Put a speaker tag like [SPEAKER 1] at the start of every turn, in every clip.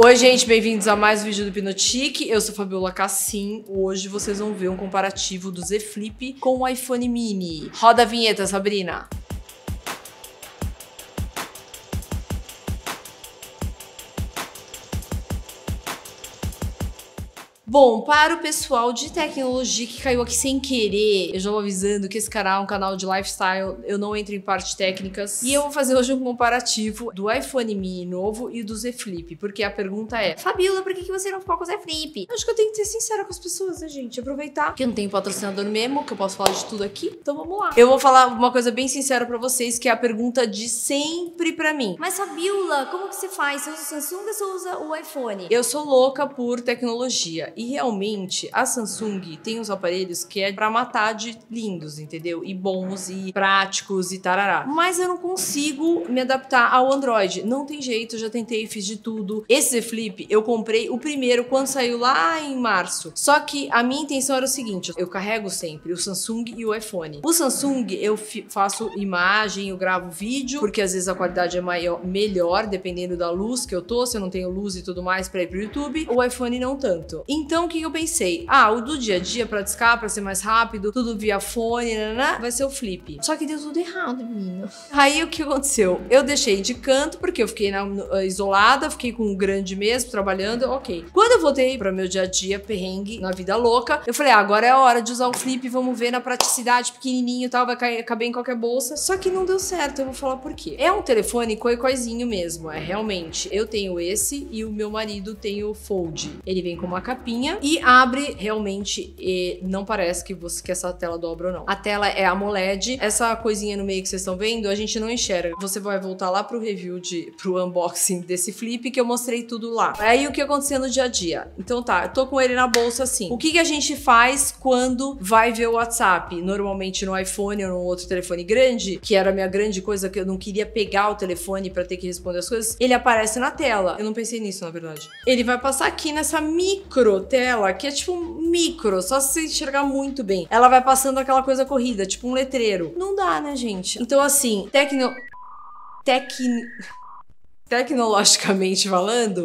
[SPEAKER 1] Oi, gente, bem-vindos a mais um vídeo do Pinotique. Eu sou Fabiola Cassim. Hoje vocês vão ver um comparativo do Z Flip com o iPhone Mini. Roda a vinheta, Sabrina. Bom, para o pessoal de tecnologia que caiu aqui sem querer, eu já vou avisando que esse canal é um canal de lifestyle, eu não entro em partes técnicas. E eu vou fazer hoje um comparativo do iPhone mini novo e do Z Flip, porque a pergunta é: Fabiola, por que você não ficou com o Z Flip? Acho que eu tenho que ser sincera com as pessoas, né, gente? Aproveitar que eu não tenho patrocinador mesmo, que eu posso falar de tudo aqui, então vamos lá. Eu vou falar uma coisa bem sincera para vocês, que é a pergunta de sempre para mim. Mas Fabiola, como que você faz? Você usa o Samsung ou você usa o iPhone? Eu sou louca por tecnologia e realmente a Samsung tem uns aparelhos que é para matar de lindos, entendeu? E bons e práticos e tarará. Mas eu não consigo me adaptar ao Android. Não tem jeito, já tentei, fiz de tudo. Esse Z Flip eu comprei o primeiro quando saiu lá em março. Só que a minha intenção era o seguinte: eu carrego sempre o Samsung e o iPhone. O Samsung eu faço imagem, eu gravo vídeo, porque às vezes a qualidade é maior, melhor, dependendo da luz que eu tô, se eu não tenho luz e tudo mais para ir pro YouTube. O iPhone não tanto. Então, então, o que eu pensei? Ah, o do dia a dia, pra discar, pra ser mais rápido, tudo via fone, né, né, vai ser o flip. Só que deu tudo errado, menino. Aí, o que aconteceu? Eu deixei de canto, porque eu fiquei na, isolada, fiquei com o grande mesmo, trabalhando, ok. Quando eu voltei para meu dia a dia, perrengue, na vida louca, eu falei, ah, agora é a hora de usar o flip, vamos ver na praticidade, pequenininho e tal, vai cair, caber em qualquer bolsa. Só que não deu certo, eu vou falar por quê. É um telefone coi-coizinho mesmo, é realmente. Eu tenho esse e o meu marido tem o Fold. Ele vem com uma capinha e abre realmente e não parece que você que essa tela dobra ou não. A tela é AMOLED, essa coisinha no meio que vocês estão vendo, a gente não enxerga. Você vai voltar lá pro review de pro unboxing desse flip que eu mostrei tudo lá. Aí o que aconteceu no dia a dia? Então tá, eu tô com ele na bolsa assim. O que que a gente faz quando vai ver o WhatsApp? Normalmente no iPhone ou no outro telefone grande, que era a minha grande coisa que eu não queria pegar o telefone para ter que responder as coisas, ele aparece na tela. Eu não pensei nisso, na verdade. Ele vai passar aqui nessa micro tela que é tipo micro, só se enxergar muito bem. Ela vai passando aquela coisa corrida, tipo um letreiro. Não dá, né, gente? Então, assim, tecno... Tec... Tecnologicamente falando,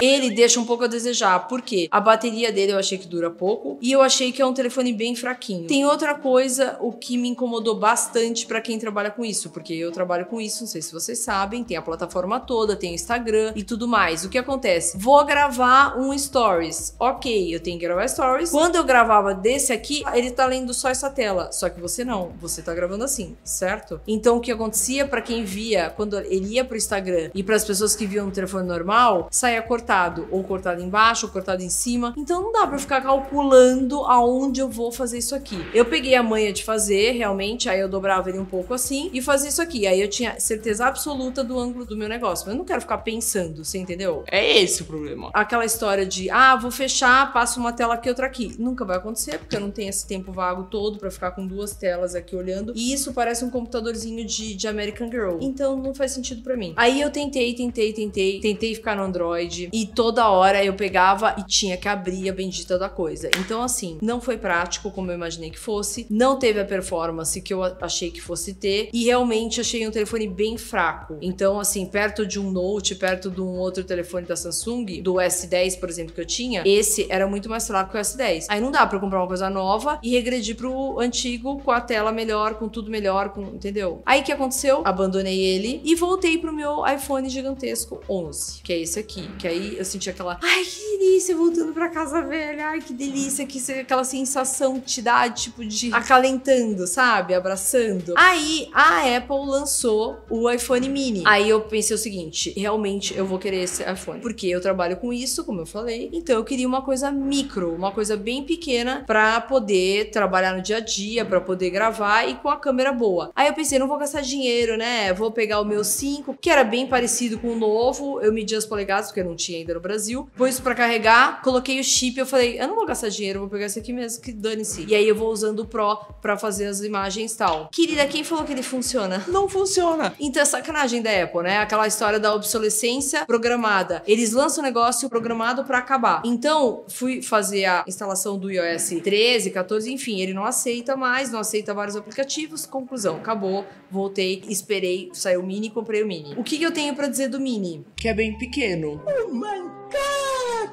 [SPEAKER 1] ele deixa um pouco a desejar, porque a bateria dele eu achei que dura pouco e eu achei que é um telefone bem fraquinho. Tem outra coisa, o que me incomodou bastante para quem trabalha com isso, porque eu trabalho com isso, não sei se vocês sabem, tem a plataforma toda, tem o Instagram e tudo mais. O que acontece? Vou gravar um stories. Ok, eu tenho que gravar stories. Quando eu gravava desse aqui, ele tá lendo só essa tela, só que você não, você tá gravando assim, certo? Então o que acontecia para quem via quando ele ia pro Instagram e para as pessoas que viam no telefone normal, saia cortado cortado, ou cortado embaixo, ou cortado em cima. Então não dá para ficar calculando aonde eu vou fazer isso aqui. Eu peguei a manha de fazer, realmente, aí eu dobrava ele um pouco assim e fazia isso aqui. Aí eu tinha certeza absoluta do ângulo do meu negócio. Mas eu não quero ficar pensando, você entendeu?
[SPEAKER 2] É esse o problema.
[SPEAKER 1] Aquela história de, ah, vou fechar, passo uma tela aqui, outra aqui. Nunca vai acontecer, porque eu não tenho esse tempo vago todo para ficar com duas telas aqui olhando. E isso parece um computadorzinho de, de American Girl. Então não faz sentido para mim. Aí eu tentei, tentei, tentei, tentei ficar no Android e toda hora eu pegava e tinha que abrir a bendita da coisa. Então, assim, não foi prático como eu imaginei que fosse, não teve a performance que eu achei que fosse ter e realmente achei um telefone bem fraco. Então, assim, perto de um Note, perto de um outro telefone da Samsung, do S10, por exemplo, que eu tinha, esse era muito mais fraco que o S10. Aí não dá para comprar uma coisa nova e regredir pro antigo com a tela melhor, com tudo melhor, com, entendeu? Aí o que aconteceu? Abandonei ele e voltei pro meu iPhone gigantesco 11, que é esse aqui, que aí eu senti aquela, ai que delícia, voltando pra casa velha, ai que delícia, que aquela sensação te dá, tipo, de acalentando, sabe? Abraçando. Aí a Apple lançou o iPhone mini. Aí eu pensei o seguinte, realmente eu vou querer esse iPhone, porque eu trabalho com isso, como eu falei, então eu queria uma coisa micro, uma coisa bem pequena para poder trabalhar no dia a dia, para poder gravar e com a câmera boa. Aí eu pensei, não vou gastar dinheiro, né? Vou pegar o meu 5, que era bem parecido com o novo, eu medi as polegadas porque eu não tinha ainda no Brasil. Pus pra carregar, coloquei o chip, eu falei, eu não vou gastar dinheiro, vou pegar esse aqui mesmo, que dane-se. E aí eu vou usando o Pro pra fazer as imagens e tal. Querida, quem falou que ele funciona?
[SPEAKER 2] Não funciona.
[SPEAKER 1] Então é sacanagem da Apple, né? Aquela história da obsolescência programada. Eles lançam o negócio programado pra acabar. Então, fui fazer a instalação do iOS 13, 14, enfim, ele não aceita mais, não aceita vários aplicativos. Conclusão, acabou, voltei, esperei, saiu o Mini, comprei o Mini. O que, que eu tenho pra dizer do Mini?
[SPEAKER 2] Que é bem pequeno.
[SPEAKER 3] Oh my god!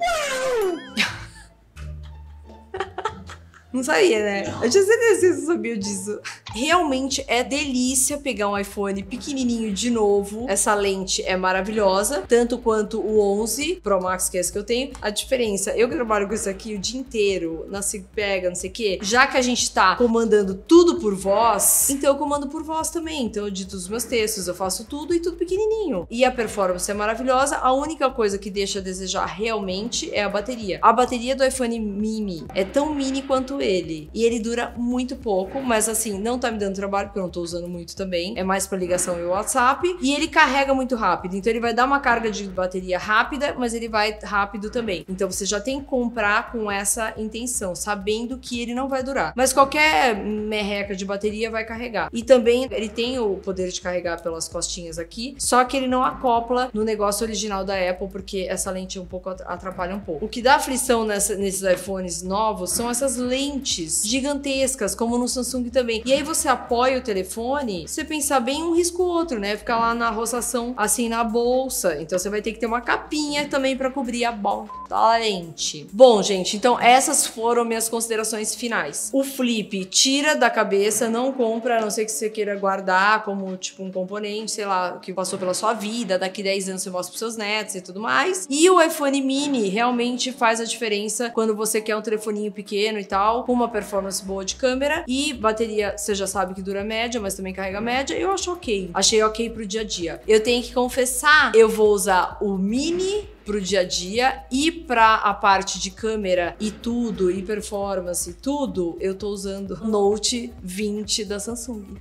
[SPEAKER 3] Wow!
[SPEAKER 1] Não sabia, né? Eu tinha certeza que você sabia disso. Realmente é delícia pegar um iPhone pequenininho de novo. Essa lente é maravilhosa, tanto quanto o 11 Pro Max, que é esse que eu tenho. A diferença, eu trabalho com isso aqui o dia inteiro, na pega, não sei o quê, já que a gente tá comandando tudo por voz, então eu comando por voz também. Então eu dito os meus textos, eu faço tudo e tudo pequenininho. E a performance é maravilhosa. A única coisa que deixa a desejar realmente é a bateria. A bateria do iPhone mini é tão mini quanto ele. E ele dura muito pouco, mas assim, não tá me dando trabalho, porque eu não tô usando muito também. É mais pra ligação e WhatsApp. E ele carrega muito rápido. Então ele vai dar uma carga de bateria rápida, mas ele vai rápido também. Então você já tem que comprar com essa intenção, sabendo que ele não vai durar. Mas qualquer merreca de bateria vai carregar. E também ele tem o poder de carregar pelas costinhas aqui, só que ele não acopla no negócio original da Apple, porque essa lente um pouco atrapalha um pouco. O que dá aflição nessa, nesses iPhones novos são essas lentes gigantescas, como no Samsung também. E aí você apoia o telefone, você pensar bem um risco outro, né? Ficar lá na rotação assim na bolsa. Então você vai ter que ter uma capinha também para cobrir a bolsa da lente. Bom, gente, então essas foram minhas considerações finais. O flip tira da cabeça, não compra, a não ser que você queira guardar como tipo um componente, sei lá, que passou pela sua vida, daqui 10 anos você mostra pros seus netos e tudo mais. E o iPhone mini realmente faz a diferença quando você quer um telefoninho pequeno e tal, com uma performance boa de câmera e bateria, você já sabe que dura média, mas também carrega média, eu acho ok. Achei ok pro dia a dia. Eu tenho que confessar, eu vou usar o mini pro dia a dia e pra a parte de câmera e tudo, e performance tudo, eu tô usando Note 20 da Samsung.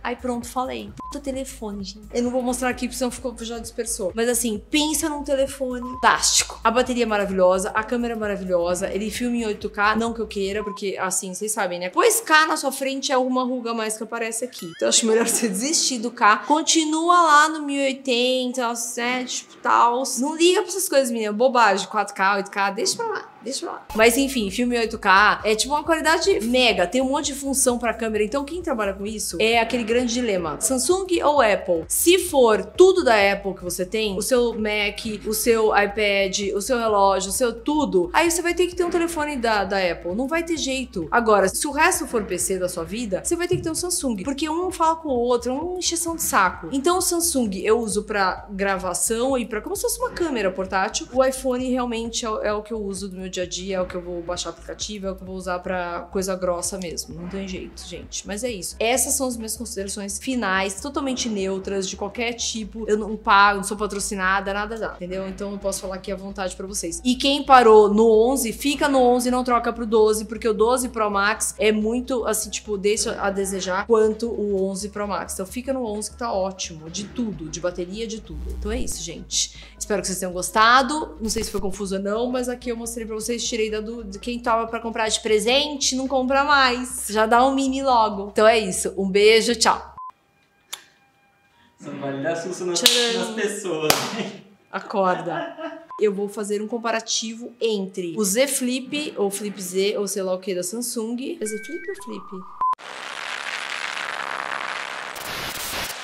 [SPEAKER 1] Aí pronto, falei. Puta telefone, gente. Eu não vou mostrar aqui porque senão ficou, já dispersou. Mas assim, pensa num telefone fantástico. A bateria é maravilhosa, a câmera é maravilhosa, ele filma em 8K, não que eu queira, porque assim, vocês sabem, né? Pois K na sua frente é uma ruga mais que aparece aqui. Então acho melhor você desistir do K. Continua lá no 1080, 7, tipo, tal. Não liga pra essas coisas, menina. Bobagem, 4K, 8K, deixa pra lá. Deixa lá. Mas enfim, filme 8K é tipo uma qualidade mega, tem um monte de função pra câmera. Então quem trabalha com isso é aquele grande dilema: Samsung ou Apple? Se for tudo da Apple que você tem, o seu Mac, o seu iPad, o seu relógio, o seu tudo, aí você vai ter que ter um telefone da, da Apple. Não vai ter jeito. Agora, se o resto for PC da sua vida, você vai ter que ter um Samsung. Porque um fala com o outro, é uma encheção de saco. Então o Samsung eu uso pra gravação e pra como se fosse uma câmera portátil. O iPhone realmente é, é o que eu uso do meu dia a dia, é o que eu vou baixar aplicativo, é o que eu vou usar pra coisa grossa mesmo. Não tem jeito, gente. Mas é isso. Essas são as minhas considerações finais, totalmente neutras, de qualquer tipo. Eu não pago, não sou patrocinada, nada dá, entendeu? Então eu posso falar aqui à vontade pra vocês. E quem parou no 11, fica no 11 e não troca pro 12, porque o 12 Pro Max é muito, assim, tipo, deixa a desejar quanto o 11 Pro Max. Então fica no 11 que tá ótimo, de tudo, de bateria, de tudo. Então é isso, gente. Espero que vocês tenham gostado. Não sei se foi confuso ou não, mas aqui eu mostrei pra vocês, tirei da do, de quem tava pra comprar de presente, não compra mais. Já dá um mini logo. Então é isso. Um beijo, tchau.
[SPEAKER 4] Vale dar susto nas, nas pessoas.
[SPEAKER 1] Acorda. Eu vou fazer um comparativo entre o Z Flip, ou Flip Z, ou sei lá o que da Samsung. É Z Flip ou Flip?